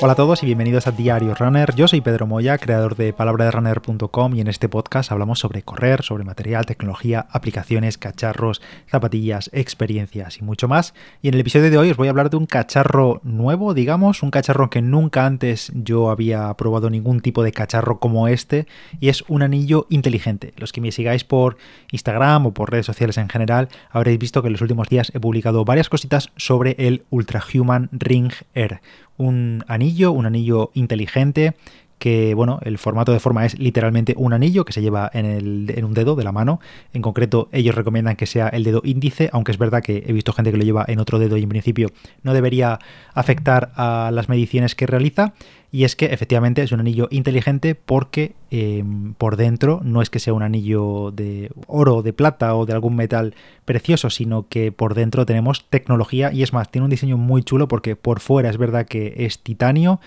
Hola a todos y bienvenidos a Diario Runner. Yo soy Pedro Moya, creador de palabraderunner.com y en este podcast hablamos sobre correr, sobre material, tecnología, aplicaciones, cacharros, zapatillas, experiencias y mucho más. Y en el episodio de hoy os voy a hablar de un cacharro nuevo, digamos, un cacharro que nunca antes yo había probado ningún tipo de cacharro como este y es un anillo inteligente. Los que me sigáis por Instagram o por redes sociales en general habréis visto que en los últimos días he publicado varias cositas sobre el Ultrahuman Ring Air un anillo, un anillo inteligente que bueno, el formato de forma es literalmente un anillo que se lleva en, el, en, un dedo de la mano. En concreto, ellos recomiendan que sea el dedo índice, aunque es verdad que he visto gente que lo lleva en otro dedo y en principio no debería afectar a las mediciones que realiza. Y es que efectivamente es un anillo inteligente porque em, por dentro no es que sea un anillo de oro, de plata o de algún metal precioso, sino que por dentro tenemos tecnología. Y es más, tiene un diseño muy chulo porque por fuera es verdad que es titanio,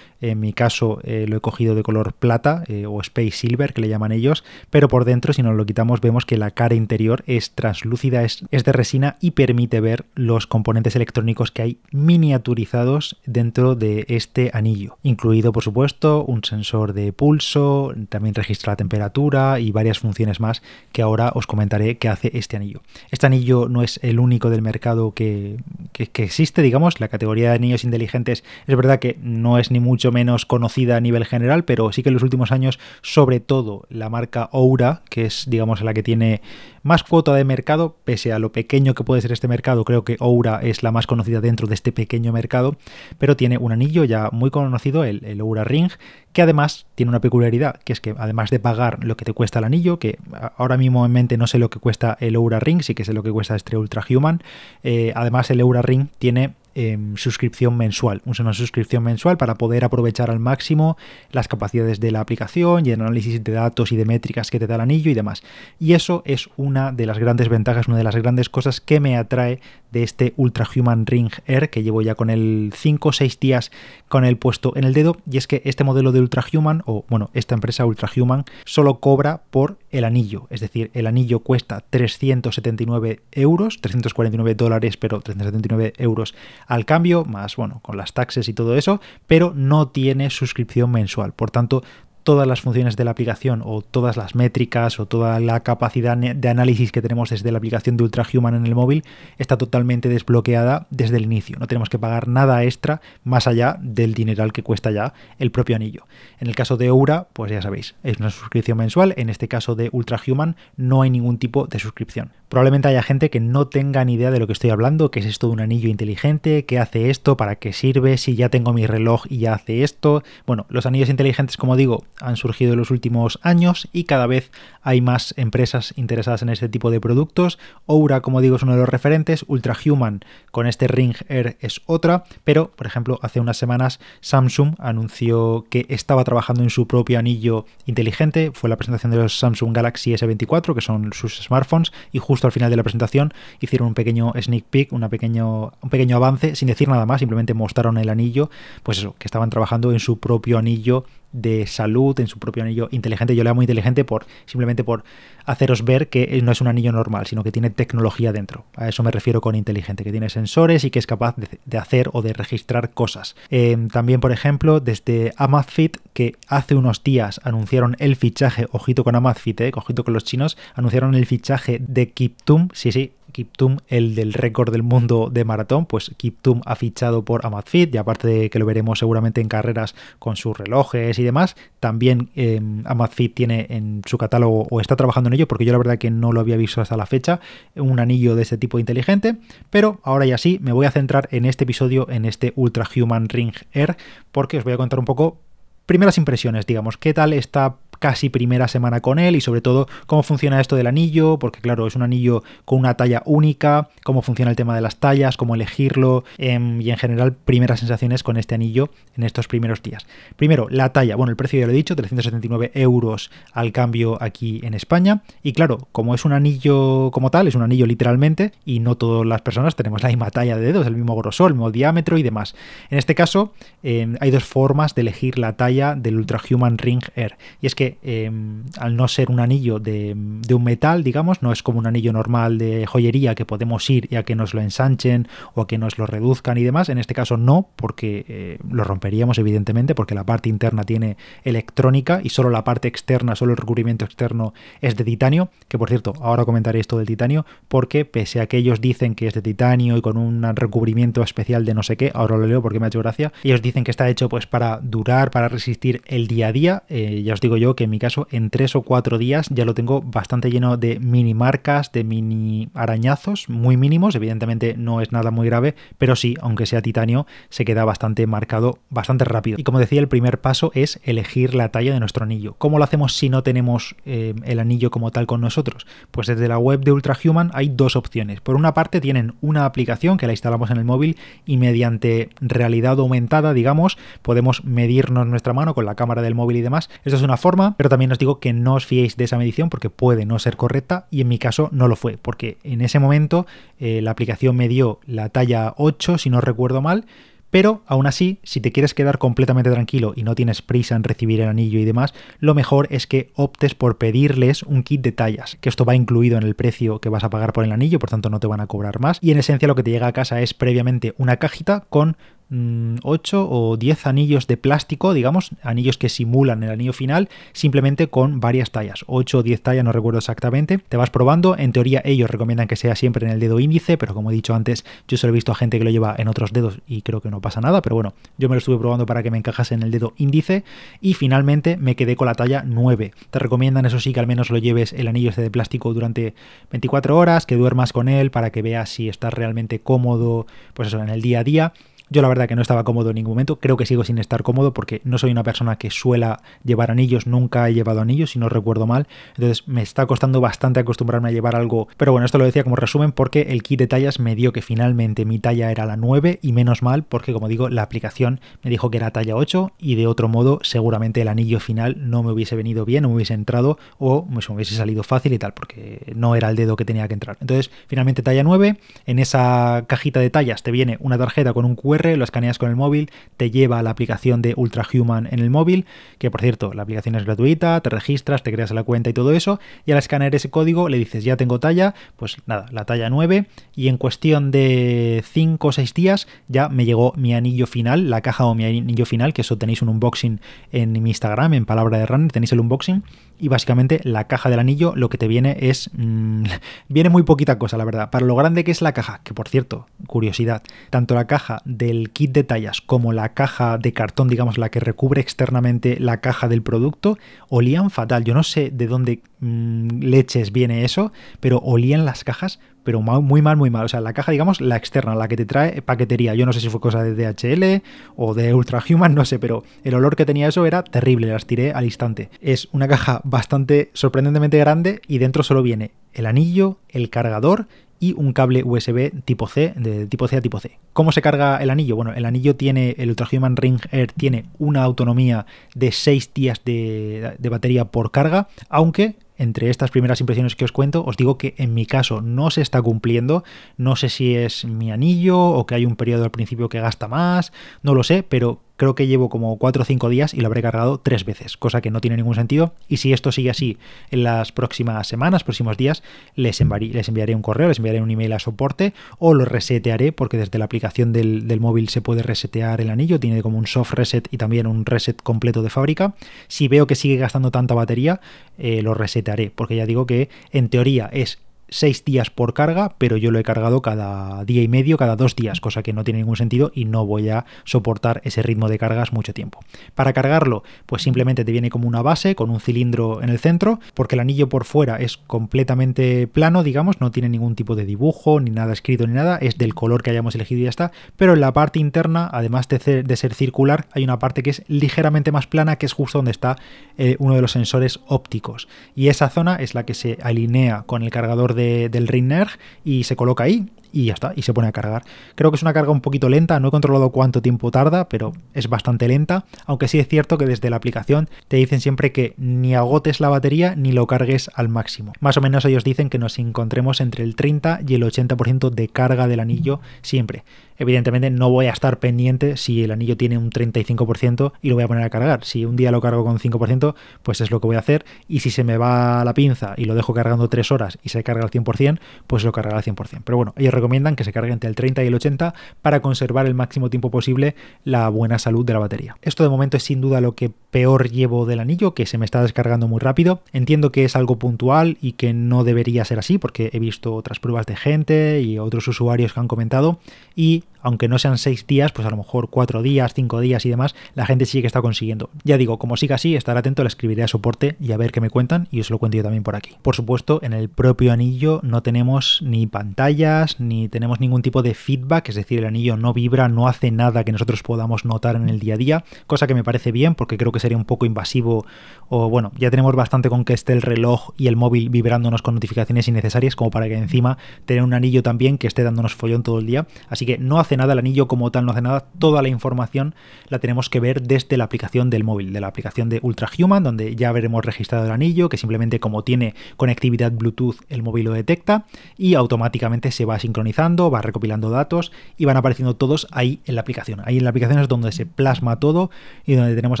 en mi caso eh, lo he cogido de color plata eh, o space silver que le llaman ellos, pero por dentro si nos lo quitamos vemos que la cara interior es translúcida, es, es de resina y permite ver los componentes electrónicos que hay miniaturizados dentro de este anillo, incluido por supuesto, un sensor de pulso, también registra la temperatura y varias funciones más que ahora os comentaré que hace este anillo. Este anillo no es el único del mercado que, que, existe, digamos, la categoría de anillos inteligentes es verdad que no es ni mucho menos conocida a nivel general, pero sí que en los últimos años, sobre todo la marca Oura, que es, digamos, la que tiene más cuota de mercado, pese a lo pequeño que puede ser este mercado, creo que Oura es la más conocida dentro de este pequeño mercado, pero tiene un anillo ya muy conocido, el, Oura Ring, que además tiene una peculiaridad, que es que además de pagar lo que te cuesta el anillo, que ahora mismo en mente no sé lo que cuesta el Oura Ring, sí que sé lo que cuesta este Ultra Human, eh, además el Oura Ring tiene Em, suscripción mensual. Una suscripción mensual para poder aprovechar al máximo las capacidades de la aplicación y el análisis de datos y de métricas que te da el anillo y demás. Y eso es una de las grandes ventajas, una de las grandes cosas que me atrae de este Ultra Human Ring Air que llevo ya con el 5 o 6 días con el puesto en el dedo. Y es que este modelo de Ultra Human, o bueno, esta empresa Ultra Human, solo cobra por el anillo. Es decir, el anillo cuesta 379 euros, 349 dólares, pero 379 euros al cambio, más bueno, con las taxes y todo eso, pero no tiene suscripción mensual. Por tanto, todas las funciones de la aplicación o todas las métricas o toda la capacidad de análisis que tenemos desde la aplicación de UltraHuman en el móvil está totalmente desbloqueada desde el inicio. No tenemos que pagar nada extra más allá del dineral que cuesta ya el propio anillo. En el caso de Oura, pues ya sabéis, es una suscripción mensual. En este caso de UltraHuman no hay ningún tipo de suscripción. Probablemente haya gente que no tenga ni idea de lo que estoy hablando, que es esto de un anillo inteligente, qué hace esto, para qué sirve, si ya tengo mi reloj y ya hace esto. Bueno, los anillos inteligentes, como digo, han surgido en los últimos años y cada vez hay más empresas interesadas en este tipo de productos. Oura, como digo, es uno de los referentes, Ultrahuman con este Ring Air es otra, pero por ejemplo, hace unas semanas Samsung anunció que estaba trabajando en su propio anillo inteligente, fue la presentación de los Samsung Galaxy S24, que son sus smartphones, y justo al final de la presentación hicieron un pequeño sneak peek, una pequeño, un pequeño avance, sin decir nada más, simplemente mostraron el anillo, pues eso, que estaban trabajando en su propio anillo de salud en su propio anillo inteligente. Yo le llamo inteligente por simplemente por haceros ver que no es un anillo normal, sino que tiene tecnología dentro. A eso me refiero con inteligente, que tiene sensores y que es capaz de, hacer o de registrar cosas. Em, también, por ejemplo, desde Amazfit, que hace unos días anunciaron el fichaje, ojito con Amazfit, eh, ojito con los chinos, anunciaron el fichaje de Kiptum, sí, sí, Kiptum, el del récord del mundo de maratón, pues Kiptum ha fichado por Amazfit y aparte de que lo veremos seguramente en carreras con sus relojes y demás, también eh, Amazfit tiene en su catálogo o está trabajando en ello, porque yo la verdad que no lo había visto hasta la fecha, un anillo de este tipo inteligente, pero ahora ya sí, me voy a centrar en este episodio, en este Ultra Human Ring Air, porque os voy a contar un poco primeras impresiones, digamos, qué tal está casi primera semana con él y sobre todo cómo funciona esto del anillo, porque claro, es un anillo con una talla única, cómo funciona el tema de las tallas, cómo elegirlo em, y en general primeras sensaciones con este anillo en estos primeros días. Primero, la talla, bueno, el precio ya lo he dicho, 379 euros al cambio aquí en España y claro, como es un anillo como tal, es un anillo literalmente y no todas las personas tenemos la misma talla de dedos, el mismo grosor, el mismo diámetro y demás. En este caso, em, hay dos formas de elegir la talla del Ultra Human Ring Air y es que em, al no ser un anillo de, un metal, digamos, no es como un anillo normal de joyería que podemos ir y a que nos lo ensanchen o a que nos lo reduzcan y demás, en este caso no, porque eh, lo romperíamos evidentemente, porque la parte interna tiene electrónica y solo la parte externa, solo el recubrimiento externo es de titanio, que por cierto, ahora comentaré esto del titanio, porque pese a que ellos dicen que es de titanio y con un recubrimiento especial de no sé qué, ahora lo leo porque me ha hecho gracia, ellos dicen que está hecho pues para durar, para resistir el día a día, eh, ya os digo yo que en mi caso en tres o cuatro días ya lo tengo bastante lleno de mini marcas, de mini arañazos muy mínimos, evidentemente no es nada muy grave, pero sí, aunque sea titanio, se queda bastante marcado bastante rápido. Y como decía, el primer paso es elegir la talla de nuestro anillo. ¿Cómo lo hacemos si no tenemos eh, el anillo como tal con nosotros? Pues desde la web de Ultrahuman hay dos opciones. Por una parte tienen una aplicación que la instalamos en el móvil y mediante realidad aumentada, digamos, podemos medirnos nuestra mano con la cámara del móvil y demás. Esto es una forma, pero también os digo que no os fiéis de esa medición porque puede no ser correcta y en mi caso no lo fue, porque en ese momento eh, la aplicación me dio la talla 8, si no recuerdo mal, pero aún así, si te quieres quedar completamente tranquilo y no tienes prisa en recibir el anillo y demás, lo mejor es que optes por pedirles un kit de tallas, que esto va incluido en el precio que vas a pagar por el anillo, por tanto no te van a cobrar más. Y en esencia lo que te llega a casa es previamente una cajita con 8 mm, o 10 anillos de plástico, digamos, anillos que simulan el anillo final, simplemente con varias tallas, 8 o 10 tallas, no recuerdo exactamente. Te vas probando, en teoría ellos recomiendan que sea siempre en el dedo índice, pero como he dicho antes, yo solo he visto a gente que lo lleva en otros dedos y creo que no pasa nada, pero bueno, yo me lo estuve probando para que me encajase en el dedo índice y finalmente me quedé con la talla 9. Te recomiendan, eso sí, que al menos lo lleves el anillo este de plástico durante 24 horas, que duermas con él para que veas si estás realmente cómodo, pues eso, en el día a día. Yo la verdad que no estaba cómodo en ningún momento, creo que sigo sin estar cómodo porque no soy una persona que suela llevar anillos, nunca he llevado anillos si no recuerdo mal, entonces me está costando bastante acostumbrarme a llevar algo, pero bueno, esto lo decía como resumen porque el kit de tallas me dio que finalmente mi talla era la 9 y menos mal porque como digo, la aplicación me dijo que era talla 8 y de otro modo seguramente el anillo final no me hubiese venido bien, no me hubiese entrado o me hubiese salido fácil y tal porque no era el dedo que tenía que entrar. Entonces, finalmente talla 9, en esa cajita de tallas te viene una tarjeta con un QR lo escaneas con el móvil, te lleva a la aplicación de Ultrahuman en el móvil, que por cierto, la aplicación es gratuita, te registras, te creas la cuenta y todo eso, y al escanear ese código le dices ya tengo talla, pues nada, la talla 9, y en cuestión de 5 o 6 días ya me llegó mi anillo final, la caja o mi anillo final, que eso tenéis un unboxing en mi Instagram, en Palabra de Runner, tenéis el unboxing, y básicamente la caja del anillo lo que te viene es... Mm, viene muy poquita cosa, la verdad. Para lo grande que es la caja, que por cierto, curiosidad, tanto la caja del kit de tallas como la caja de cartón, digamos, la que recubre externamente la caja del producto, olían fatal. Yo no sé de dónde mm, leches viene eso, pero olían las cajas pero muy mal, muy mal. O sea, la caja, digamos, la externa, la que te trae paquetería. Yo no sé si fue cosa de DHL o de Ultrahuman, no sé, pero el olor que tenía eso era terrible, las tiré al instante. Es una caja bastante sorprendentemente grande y dentro solo viene el anillo, el cargador y un cable USB tipo C, de tipo C a tipo C. ¿Cómo se carga el anillo? Bueno, el anillo tiene, el Ultrahuman Ring Air tiene una autonomía de 6 días de, de batería por carga, aunque entre estas primeras impresiones que os cuento, os digo que en mi caso no se está cumpliendo. No sé si es mi anillo o que hay un periodo al principio que gasta más, no lo sé, pero creo que llevo como 4 o 5 días y lo habré cargado tres veces, cosa que no tiene ningún sentido. Y si esto sigue así en las próximas semanas, próximos días, les, enviaré un correo, les enviaré un email a soporte o lo resetearé, porque desde la aplicación del, móvil se puede resetear el anillo, tiene como un soft reset y también un reset completo de fábrica. Si veo que sigue gastando tanta batería, eh, lo resetearé, porque ya digo que en teoría es seis días por carga, pero yo lo he cargado cada día y medio, cada dos días, cosa que no tiene ningún sentido y no voy a soportar ese ritmo de cargas mucho tiempo. Para cargarlo, pues simplemente te viene como una base con un cilindro en el centro, porque el anillo por fuera es completamente plano, digamos, no tiene ningún tipo de dibujo, ni nada escrito, ni nada, es del color que hayamos elegido y ya está, pero en la parte interna, además de ser, circular, hay una parte que es ligeramente más plana, que es justo donde está eh, uno de los sensores ópticos, y esa zona es la que se alinea con el cargador de del Rinner y se coloca ahí y ya está, y se pone a cargar. Creo que es una carga un poquito lenta, no he controlado cuánto tiempo tarda, pero es bastante lenta, aunque sí es cierto que desde la aplicación te dicen siempre que ni agotes la batería ni lo cargues al máximo. Más o menos ellos dicen que nos encontremos entre el 30 y el 80% de carga del anillo siempre. Evidentemente no voy a estar pendiente si el anillo tiene un 35% y lo voy a poner a cargar. Si un día lo cargo con 5%, pues es lo que voy a hacer. Y si se me va la pinza y lo dejo cargando 3 horas y se carga al 100%, pues lo cargará al 100%. Pero bueno, ellos recomiendan que se cargue entre el 30 y el 80 para conservar el máximo tiempo posible la buena salud de la batería. Esto de momento es sin duda lo que peor llevo del anillo, que se me está descargando muy rápido. Entiendo que es algo puntual y que no debería ser así porque he visto otras pruebas de gente y otros usuarios que han comentado y aunque no sean seis días, pues a lo mejor cuatro días, cinco días y demás, la gente sí que está consiguiendo. Ya digo, como siga así, estar atento, le escribiré a soporte y a ver qué me cuentan y os lo cuento yo también por aquí. Por supuesto, en el propio anillo no tenemos ni pantallas, ni tenemos ningún tipo de feedback, es decir, el anillo no vibra, no hace nada que nosotros podamos notar en el día a día, cosa que me parece bien porque creo que sería un poco invasivo o bueno, ya tenemos bastante con que esté el reloj y el móvil vibrándonos con notificaciones innecesarias como para que encima tener un anillo también que esté dándonos follón todo el día, así que no hace nada, el anillo como tal no hace nada, toda la información la tenemos que ver desde la aplicación del móvil, de la aplicación de Ultrahuman, donde ya veremos registrado el anillo, que simplemente como tiene conectividad Bluetooth el móvil lo detecta y automáticamente se va sincronizando, va recopilando datos y van apareciendo todos ahí en la aplicación. Ahí en la aplicación es donde se plasma todo y donde tenemos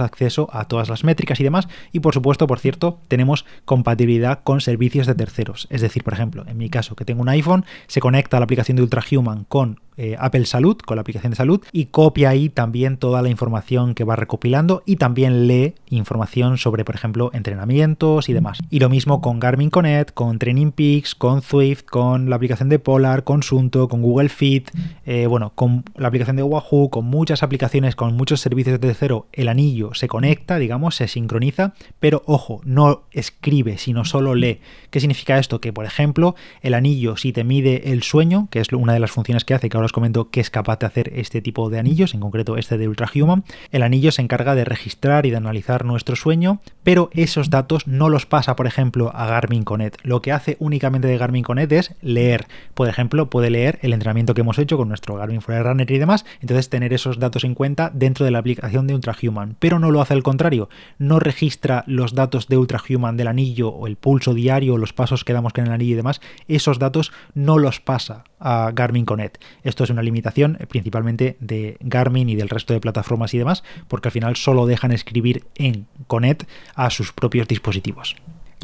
acceso a todas las métricas y demás. Y por supuesto, por cierto, tenemos compatibilidad con servicios de terceros. Es decir, por ejemplo, en mi caso que tengo un iPhone, se conecta a la aplicación de Ultrahuman con eh, Apple Salud, con la aplicación de salud, y copia ahí también toda la información que va recopilando y también lee información sobre, por ejemplo, entrenamientos y demás. Y lo mismo con Garmin Connect, con Training Peaks, con Swift, con la aplicación de Polar, con Sunto, con Google Fit, eh, bueno, con la aplicación de Wahoo, con muchas aplicaciones, con muchos servicios de cero, el anillo se conecta, digamos, se sincroniza, pero ojo, no escribe, sino solo lee. ¿Qué significa esto? Que, por ejemplo, el anillo, si te mide el sueño, que es una de las funciones que hace, que ahora os comento que es capaz de hacer este tipo de anillos, en concreto este de Ultrahuman. El anillo se encarga de registrar y de analizar nuestro sueño, pero esos datos no los pasa, por ejemplo, a Garmin Connect. Lo que hace únicamente de Garmin Connect es leer. Por ejemplo, puede leer el entrenamiento que hemos hecho con nuestro Garmin Forerunner y demás, entonces tener esos datos en cuenta dentro de la aplicación de Ultrahuman, pero no lo hace al contrario, no registra los datos de Ultrahuman del anillo o el pulso diario, o los pasos que damos con el anillo y demás, esos datos no los pasa a Garmin Connect. Esto es una limitación eh, principalmente de Garmin y del resto de plataformas y demás, porque al final solo dejan escribir en Connect a sus propios dispositivos.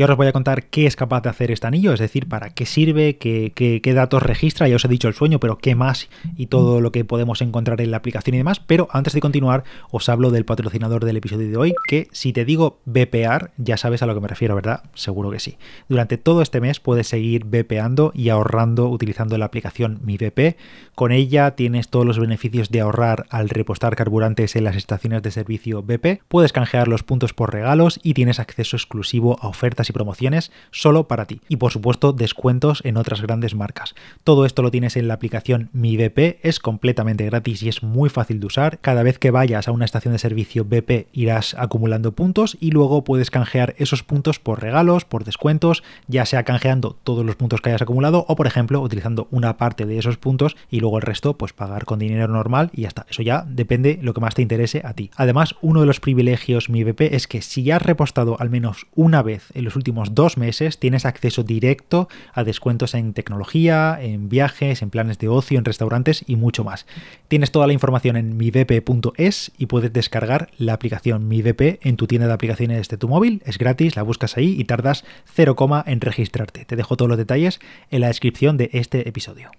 Y ahora os voy a contar qué es capaz de hacer este anillo, es decir, para qué sirve, qué, qué, datos registra, ya os he dicho el sueño, pero qué más y todo lo que podemos encontrar en la aplicación y demás. Pero antes de continuar, os hablo del patrocinador del episodio de hoy, que si te digo BPR, ya sabes a lo que me refiero, ¿verdad? Seguro que sí. Durante todo este mes puedes seguir BPando y ahorrando utilizando la aplicación Mi BP. Con ella tienes todos los beneficios de ahorrar al repostar carburantes en las estaciones de servicio BP. Puedes canjear los puntos por regalos y tienes acceso exclusivo a ofertas y promociones solo para ti. Y por supuesto, descuentos en otras grandes marcas. Todo esto lo tienes en la aplicación Mi BP, es completamente gratis y es muy fácil de usar. Cada vez que vayas a una estación de servicio BP irás acumulando puntos y luego puedes canjear esos puntos por regalos, por descuentos, ya sea canjeando todos los puntos que hayas acumulado o por ejemplo utilizando una parte de esos puntos y luego el resto pues pagar con dinero normal y ya está. Eso ya depende lo que más te interese a ti. Además, uno de los privilegios Mi BP es que si ya has repostado al menos una vez en los últimos dos meses tienes acceso directo a descuentos en tecnología, en viajes, en planes de ocio, en restaurantes y mucho más. Tienes toda la información en mivp.es y puedes descargar la aplicación MiVP en tu tienda de aplicaciones de tu móvil. Es gratis, la buscas ahí y tardas 0, en registrarte. Te dejo todos los detalles en la descripción de este episodio.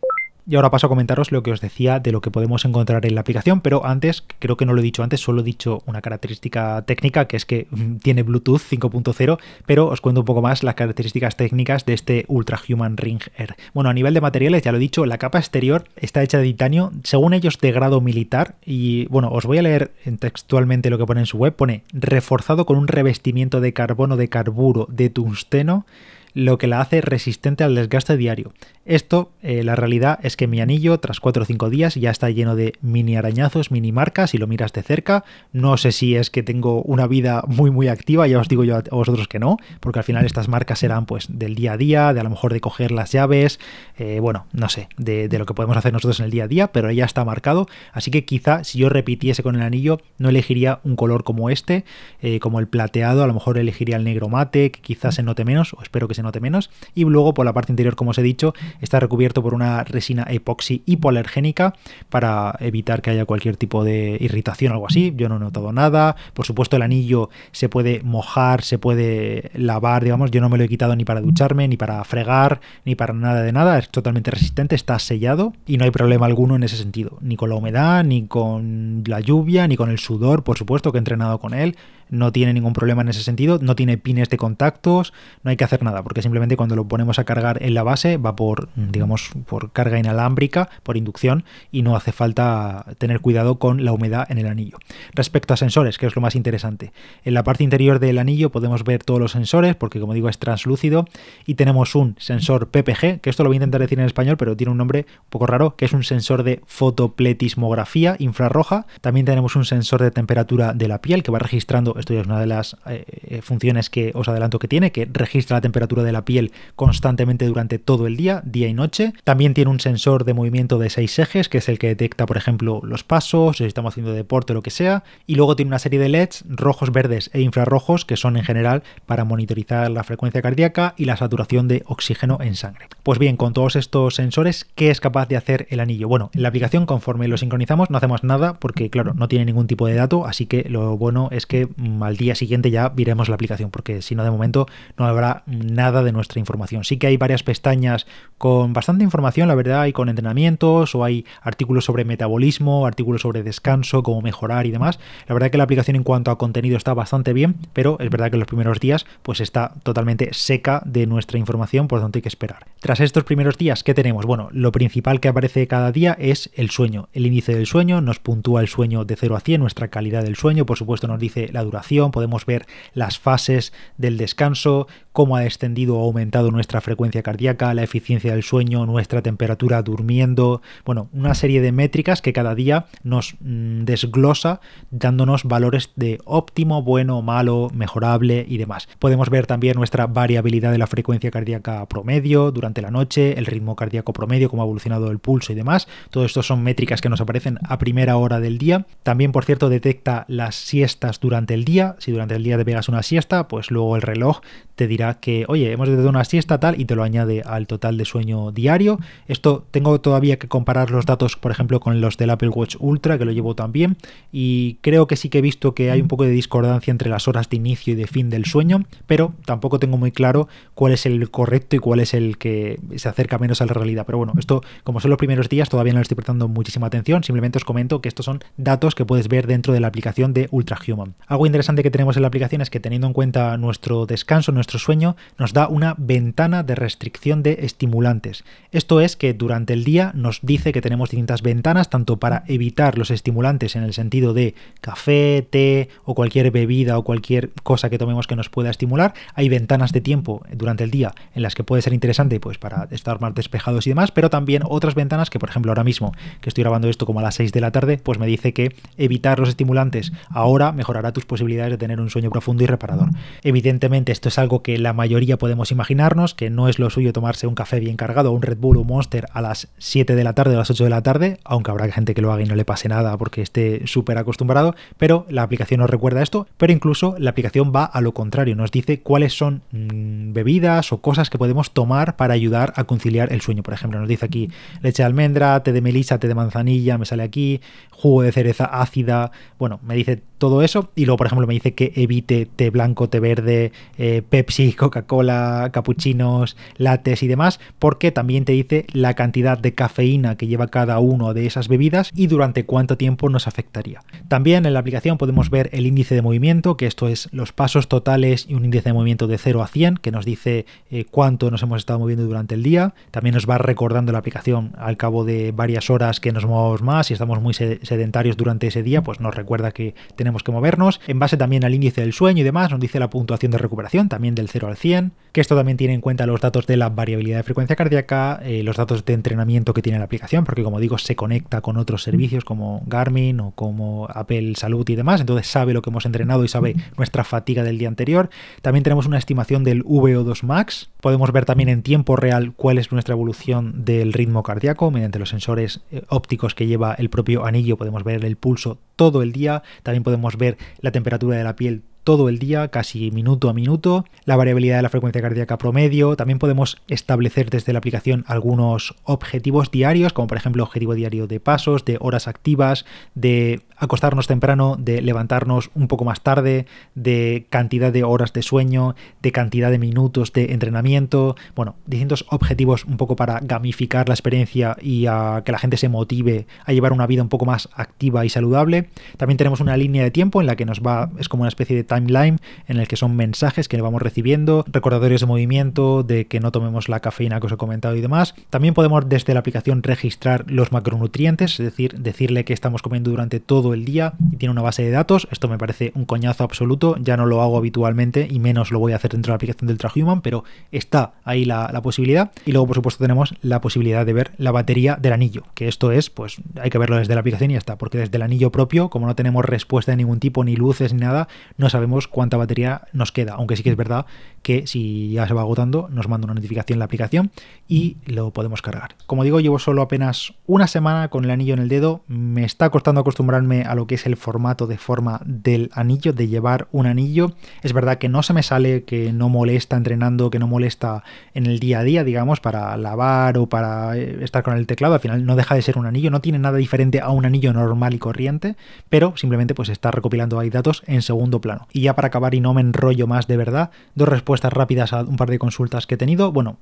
Y ahora paso a comentaros lo que os decía de lo que podemos encontrar en la aplicación, pero antes, creo que no lo he dicho antes, solo he dicho una característica técnica, que es que tiene Bluetooth 5.0, pero os cuento un poco más las características técnicas de este Ultra Human Ring Air. Bueno, a nivel de materiales, ya lo he dicho, la capa exterior está hecha de titanio, según ellos de grado militar, y bueno, os voy a leer textualmente lo que pone en su web, pone reforzado con un revestimiento de carbono de carburo de tungsteno, lo que la hace resistente al desgaste diario. Esto, eh, la realidad es que mi anillo, tras 4 o 5 días, ya está lleno de mini arañazos, mini marcas, si lo miras de cerca. No sé si es que tengo una vida muy, muy activa, ya os digo yo a vosotros que no, porque al final estas marcas serán pues del día a día, de a lo mejor de coger las llaves, eh, bueno, no sé, de, lo que podemos hacer nosotros en el día a día, pero ya está marcado. Así que quizá si yo repitiese con el anillo, no elegiría un color como este, eh, como el plateado, a lo mejor elegiría el negro mate, que quizás se note menos, o espero que se note menos. Y luego por la parte interior, como os he dicho, Está recubierto por una resina epoxi hipoalergénica para evitar que haya cualquier tipo de irritación o algo así. Yo no he notado nada. Por supuesto, el anillo se puede mojar, se puede lavar, digamos. Yo no me lo he quitado ni para ducharme, ni para fregar, ni para nada de nada. Es totalmente resistente, está sellado y no hay problema alguno en ese sentido. Ni con la humedad, ni con la lluvia, ni con el sudor, por supuesto, que he entrenado con él no tiene ningún problema en ese sentido, no tiene pines de contactos, no hay que hacer nada, porque simplemente cuando lo ponemos a cargar en la base va por, digamos, por carga inalámbrica, por inducción, y no hace falta tener cuidado con la humedad en el anillo. Respecto a sensores, que es lo más interesante, en la parte interior del anillo podemos ver todos los sensores, porque como digo es translúcido, y tenemos un sensor PPG, que esto lo voy a intentar decir en español, pero tiene un nombre un poco raro, que es un sensor de fotopletismografía infrarroja. También tenemos un sensor de temperatura de la piel que va registrando esto es una de las eh, eh, funciones que os adelanto que tiene, que registra la temperatura de la piel constantemente durante todo el día, día y noche. También tiene un sensor de movimiento de seis ejes, que es el que detecta, por ejemplo, los pasos, si estamos haciendo deporte o lo que sea. Y luego tiene una serie de LEDs rojos, verdes e infrarrojos, que son en general para monitorizar la frecuencia cardíaca y la saturación de oxígeno en sangre. Pues bien, con todos estos sensores, ¿qué es capaz de hacer el anillo? Bueno, en la aplicación, conforme lo sincronizamos, no hacemos nada porque, claro, no tiene ningún tipo de dato, así que lo bueno es que mm, al día siguiente ya viremos la aplicación, porque si no, de momento no habrá nada de nuestra información. Sí que hay varias pestañas con bastante información, la verdad, y con entrenamientos, o hay artículos sobre metabolismo, artículos sobre descanso, cómo mejorar y demás. La verdad que la aplicación en cuanto a contenido está bastante bien, pero es verdad que los primeros días pues está totalmente seca de nuestra información, por donde hay que esperar. Tras estos primeros días, ¿qué tenemos? Bueno, lo principal que aparece cada día es el sueño. El índice del sueño nos puntúa el sueño de 0 a 100, nuestra calidad del sueño, por supuesto nos dice la duración, podemos ver las fases del descanso, cómo ha descendido o aumentado nuestra frecuencia cardíaca, la eficiencia del sueño, nuestra temperatura durmiendo, bueno, una serie de métricas que cada día nos mm, desglosa dándonos valores de óptimo, bueno, malo, mejorable y demás. Podemos ver también nuestra variabilidad de la frecuencia cardíaca promedio durante la noche, el ritmo cardíaco promedio, cómo ha evolucionado el pulso y demás. Todo esto son métricas que nos aparecen a primera hora del día. También, por cierto, detecta las siestas durante el día. Si durante el día te pegas una siesta, pues luego el reloj te dirá que, oye, hemos detectado una siesta tal y te lo añade al total de sueño diario. Esto tengo todavía que comparar los datos, por ejemplo, con los del Apple Watch Ultra, que lo llevo también, y creo que sí que he visto que hay un poco de discordancia entre las horas de inicio y de fin del sueño, pero tampoco tengo muy claro cuál es el correcto y cuál es el que se acerca menos a la realidad. Pero bueno, esto, como son los primeros días, todavía no le estoy prestando muchísima atención, simplemente os comento que estos son datos que puedes ver dentro de la aplicación de Ultra Human. Algo interesante que tenemos en la aplicación es que teniendo en cuenta nuestro descanso, nuestro sueño, nos da una ventana de restricción de estimulantes. Esto es que durante el día nos dice que tenemos distintas ventanas, tanto para evitar los estimulantes en el sentido de café, té o cualquier bebida o cualquier cosa que tomemos que nos pueda estimular. Hay ventanas de tiempo durante el día en las que puede ser interesante pues para estar más despejados y demás, pero también otras ventanas que, por ejemplo, ahora mismo que estoy grabando esto como a las 6 de la tarde, pues me dice que evitar los estimulantes ahora mejorará tus posibilidades de tener un sueño profundo y reparador. Evidentemente, esto es algo que la mayoría podemos imaginarnos, que no es lo suyo tomarse un café bien cargado, un Red Bull o Monster a las 7 de la tarde o las 8 de la tarde, aunque habrá gente que lo haga y no le pase nada porque esté súper acostumbrado, pero la aplicación nos recuerda esto, pero incluso la aplicación va a lo contrario, nos dice cuáles son mm, bebidas o cosas que podemos tomar para ayudar a conciliar el sueño. Por ejemplo, nos dice aquí leche de almendra, té de melisa, té de manzanilla, me sale aquí, jugo de cereza ácida, bueno, me dice todo eso y luego, por ejemplo, me dice que evite té blanco, té verde, eh, Pepsi, Coca-Cola, capuchinos, lates y demás, porque también te dice la cantidad de cafeína que lleva cada uno de esas bebidas y durante cuánto tiempo nos afectaría. También en la aplicación podemos ver el índice de movimiento, que esto es los pasos totales y un índice de movimiento de 0 a 100, que nos dice eh, cuánto nos hemos estado moviendo durante el día. También nos va recordando la aplicación al cabo de varias horas que nos movamos más, si estamos muy sedentarios durante ese día, pues nos recuerda que tenemos que movernos. En base también al índice del sueño y demás, nos dice la puntuación de recuperación, también del 0 al 100. Que esto también tiene en cuenta los datos de la variabilidad de frecuencia cardíaca, eh, los datos de entrenamiento que tiene la aplicación, porque como digo, se conecta con otros servicios como Garmin o como Apple Salud y demás, entonces sabe lo que hemos entrenado y sabe nuestra fatiga del día anterior. También tenemos una estimación del VO2 max, podemos ver también en tiempo real cuál es nuestra evolución del ritmo cardíaco mediante los sensores eh, ópticos que lleva el propio anillo, podemos ver el pulso todo el día, también podemos ver la temperatura de la piel todo el día, casi minuto a minuto, la variabilidad de la frecuencia cardíaca promedio, también podemos establecer desde la aplicación algunos objetivos diarios, como por ejemplo objetivo diario de pasos, de horas activas, de acostarnos temprano, de levantarnos un poco más tarde, de cantidad de horas de sueño, de cantidad de minutos de entrenamiento, bueno, distintos objetivos un poco para gamificar la experiencia y a que la gente se motive a llevar una vida un poco más activa y saludable. También tenemos una línea de tiempo en la que nos va, es como una especie de timeline en el que son mensajes que vamos recibiendo, recordatorios de movimiento, de que no tomemos la cafeína que os he comentado y demás. También podemos desde la aplicación registrar los macronutrientes, es decir, decirle que estamos comiendo durante todo el día y tiene una base de datos. Esto me parece un coñazo absoluto, ya no lo hago habitualmente y menos lo voy a hacer dentro de la aplicación del Ultrahuman, pero está ahí la, la posibilidad. Y luego, por supuesto, tenemos la posibilidad de ver la batería del anillo, que esto es, pues hay que verlo desde la aplicación y ya está, porque desde el anillo propio, como no tenemos respuesta de ningún tipo, ni luces ni nada, no sabemos cuánta batería nos queda, aunque sí que es verdad que si ya se va agotando, nos manda una notificación en la aplicación y lo podemos cargar. Como digo, llevo solo apenas una semana con el anillo en el dedo, me está costando acostumbrarme a lo que es el formato de forma del anillo, de llevar un anillo. Es verdad que no se me sale, que no molesta entrenando, que no molesta en el día a día, digamos, para lavar o para eh, estar con el teclado. Al final no deja de ser un anillo, no tiene nada diferente a un anillo normal y corriente, pero simplemente pues está recopilando ahí datos en segundo plano. Y ya para acabar y no me enrollo más de verdad, dos respuestas rápidas a un par de consultas que he tenido. Bueno,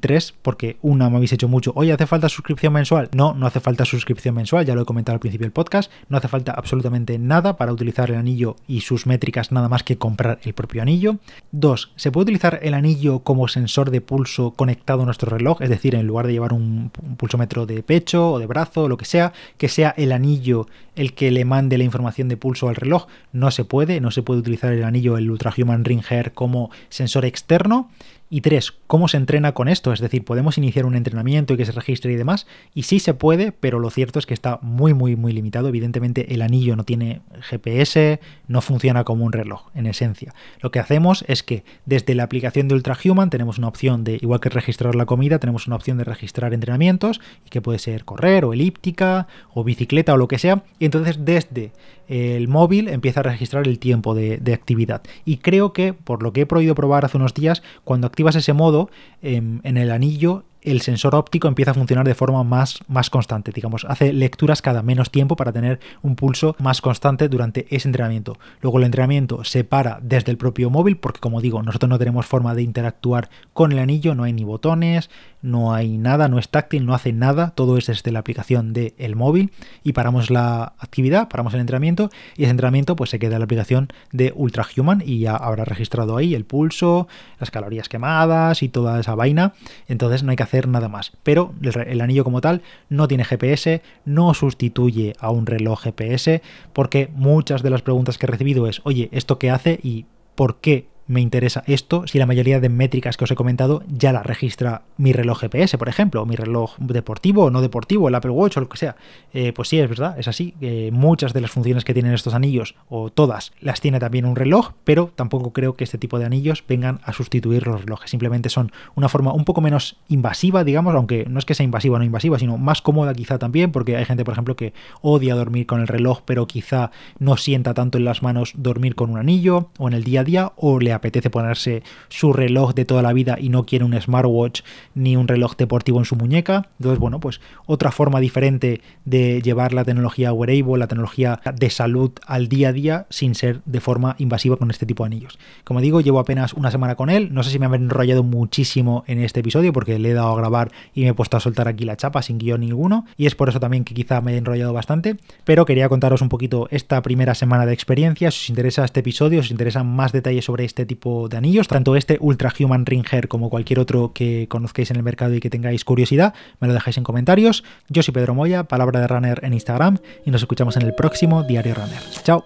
tres, porque una me habéis hecho mucho. Oye, ¿hace falta suscripción mensual? No, no hace falta suscripción mensual, ya lo he comentado al principio del podcast. No hace falta absolutamente nada para utilizar el anillo y sus métricas nada más que comprar el propio anillo. Dos, se puede utilizar el anillo como sensor de pulso conectado a nuestro reloj, es decir, en lugar de llevar un, pulsómetro de pecho o de brazo o lo que sea, que sea el anillo el que le mande la información de pulso al reloj. No se puede, no se puede utilizar el anillo, el Ultra Human Ring Hair como sensor externo. Y tres, ¿cómo se entrena con esto? Es decir, podemos iniciar un entrenamiento y que se registre y demás. Y sí se puede, pero lo cierto es que está muy, muy, muy limitado. Evidentemente el anillo no tiene GPS, no funciona como un reloj, en esencia. Lo que hacemos es que desde la aplicación de Ultrahuman tenemos una opción de, igual que registrar la comida, tenemos una opción de registrar entrenamientos, y que puede ser correr o elíptica o bicicleta o lo que sea. Y entonces desde el móvil empieza a registrar el tiempo de, actividad. Y creo que, por lo que he podido probar hace unos días, cuando activas ese modo em, en el anillo, el sensor óptico empieza a funcionar de forma más, más constante, digamos, hace lecturas cada menos tiempo para tener un pulso más constante durante ese entrenamiento. Luego el entrenamiento se para desde el propio móvil, porque como digo, nosotros no tenemos forma de interactuar con el anillo, no hay ni botones, no hay nada, no es táctil, no hace nada, todo es desde la aplicación del móvil y paramos la actividad, paramos el entrenamiento y ese entrenamiento pues se queda en la aplicación de Ultra Human y ya habrá registrado ahí el pulso, las calorías quemadas y toda esa vaina, entonces no hay que hacer nada más. Pero el, anillo como tal no tiene GPS, no sustituye a un reloj GPS, porque muchas de las preguntas que he recibido es, oye, ¿esto qué hace y por qué me interesa esto si la mayoría de métricas que os he comentado ya la registra mi reloj GPS, por ejemplo, o mi reloj deportivo o no deportivo, el Apple Watch o lo que sea. Eh, pues sí, es verdad, es así. muchas de las funciones que tienen estos anillos, o todas, las tiene también un reloj, pero tampoco creo que este tipo de anillos vengan a sustituir los relojes. Simplemente son una forma un poco menos invasiva, digamos, aunque no es que sea invasiva o no invasiva, sino más cómoda quizá también, porque hay gente, por ejemplo, que odia dormir con el reloj, pero quizá no sienta tanto en las manos dormir con un anillo, o en el día a día, o le apetece ponerse su reloj de toda la vida y no quiere un smartwatch ni un reloj deportivo en su muñeca. Entonces, bueno, pues otra forma diferente de llevar la tecnología wearable, la tecnología de salud al día a día sin ser de forma invasiva con este tipo de anillos. Como digo, llevo apenas una semana con él. No sé si me han enrollado muchísimo en este episodio porque le he dado a grabar y me he puesto a soltar aquí la chapa sin guion ninguno. Y es por eso también que quizá me he enrollado bastante. Pero quería contaros un poquito esta primera semana de experiencia. Si os interesa este episodio, si os interesan más detalles sobre este tipo de anillos, tanto este Ultra Human Ring Hair como cualquier otro que conozcáis en el mercado y que tengáis curiosidad, me lo dejáis en comentarios. Yo soy Pedro Moya, palabra de runner en Instagram y nos escuchamos en el próximo Diario Runner. Chao.